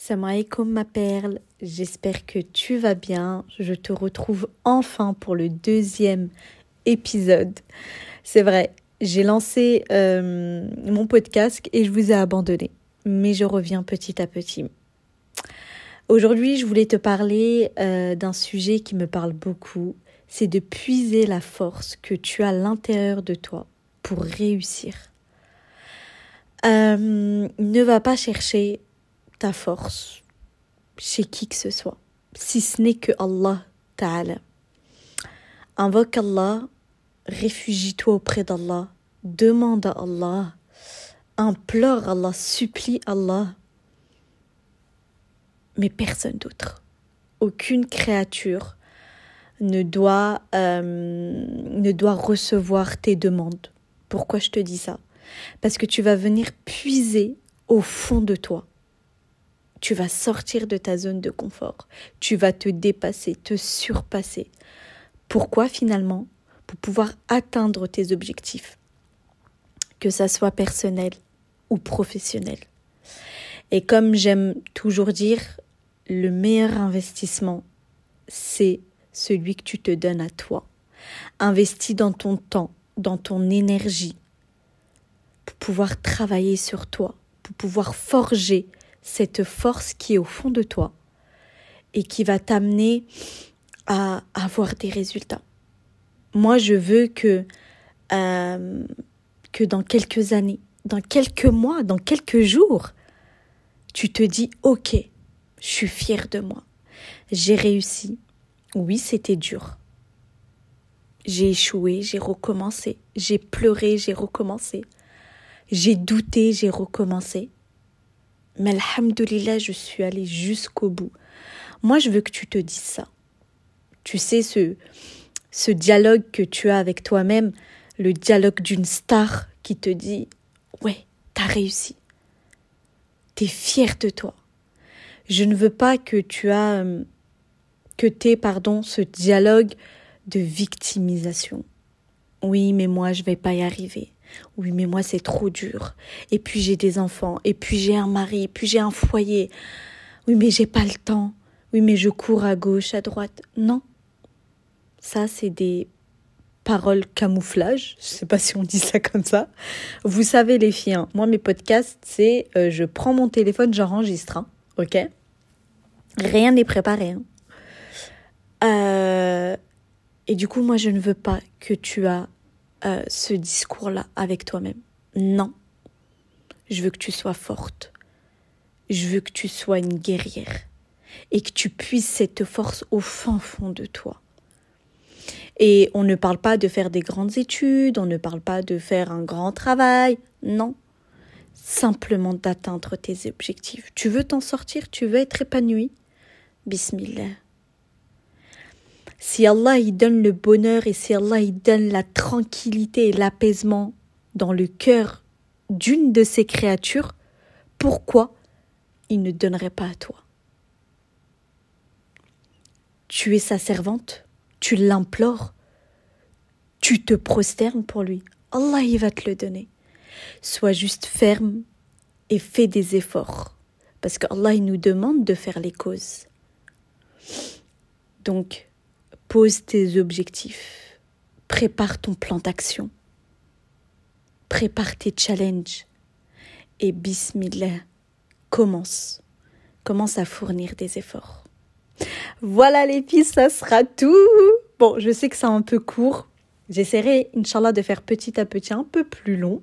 Salam alaikum ma perle, j'espère que tu vas bien. Je te retrouve enfin pour le deuxième épisode. C'est vrai, j'ai lancé euh, mon podcast et je vous ai abandonné, mais je reviens petit à petit. Aujourd'hui, je voulais te parler euh, d'un sujet qui me parle beaucoup, c'est de puiser la force que tu as à l'intérieur de toi pour réussir. Euh, ne va pas chercher ta force chez qui que ce soit, si ce n'est que Allah Ta'ala. Invoque Allah, réfugie-toi auprès d'Allah, demande à Allah, implore Allah, supplie Allah, mais personne d'autre. Aucune créature ne doit, euh, ne doit recevoir tes demandes. Pourquoi je te dis ça? Parce que tu vas venir puiser au fond de toi tu vas sortir de ta zone de confort. Tu vas te dépasser, te surpasser. Pourquoi finalement? Pour pouvoir atteindre tes objectifs. Que ça soit personnel ou professionnel. Et comme j'aime toujours dire, le meilleur investissement, c'est celui que tu te donnes à toi. Investis dans ton temps, dans ton énergie, pour pouvoir travailler sur toi, pour pouvoir forger cette force qui est au fond de toi et qui va t'amener à avoir des résultats. Moi, je veux que, euh, que dans quelques années, dans quelques mois, dans quelques jours, tu te dis, OK, je suis fière de moi. J'ai réussi. Oui, c'était dur. J'ai échoué, j'ai recommencé. J'ai pleuré, j'ai recommencé. J'ai douté, j'ai recommencé. Mais alhamdoulilah, je suis allée jusqu'au bout. Moi, je veux que tu te dises ça. Tu sais, ce, ce dialogue que tu as avec toi-même, le dialogue d'une star qui te dit Ouais, t'as réussi. T'es fier de toi. Je ne veux pas que tu as. Euh, que t'aies, pardon, ce dialogue de victimisation. Oui, mais moi, je vais pas y arriver. Oui, mais moi, c'est trop dur. Et puis, j'ai des enfants. Et puis, j'ai un mari. Et puis, j'ai un foyer. Oui, mais j'ai pas le temps. Oui, mais je cours à gauche, à droite. Non. Ça, c'est des paroles camouflage. Je sais pas si on dit ça comme ça. Vous savez, les filles, hein, moi, mes podcasts, c'est euh, je prends mon téléphone, j'enregistre. Hein, ok? Rien n'est préparé. Hein. Euh, et du coup, moi, je ne veux pas que tu as euh, ce discours-là avec toi-même. Non. Je veux que tu sois forte. Je veux que tu sois une guerrière et que tu puisses cette force au fin fond de toi. Et on ne parle pas de faire des grandes études, on ne parle pas de faire un grand travail, non. Simplement d'atteindre tes objectifs. Tu veux t'en sortir, tu veux être épanoui. Bismillah. Si Allah donne le bonheur et si Allah il donne la tranquillité et l'apaisement dans le cœur d'une de ses créatures, pourquoi il ne donnerait pas à toi? Tu es sa servante, tu l'implores, tu te prosternes pour lui. Allah il va te le donner. Sois juste ferme et fais des efforts. Parce qu'Allah il nous demande de faire les causes. Donc, Pose tes objectifs. Prépare ton plan d'action. Prépare tes challenges. Et bismillah, commence. Commence à fournir des efforts. Voilà les filles, ça sera tout. Bon, je sais que c'est un peu court. J'essaierai, Inch'Allah, de faire petit à petit un peu plus long.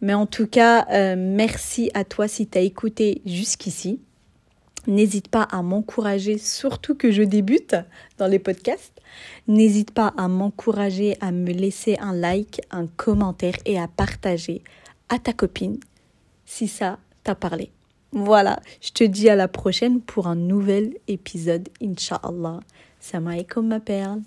Mais en tout cas, euh, merci à toi si tu as écouté jusqu'ici. N'hésite pas à m'encourager, surtout que je débute dans les podcasts. N'hésite pas à m'encourager, à me laisser un like, un commentaire et à partager à ta copine si ça t'a parlé. Voilà, je te dis à la prochaine pour un nouvel épisode, Inch'Allah. Salam alaikum ma perle.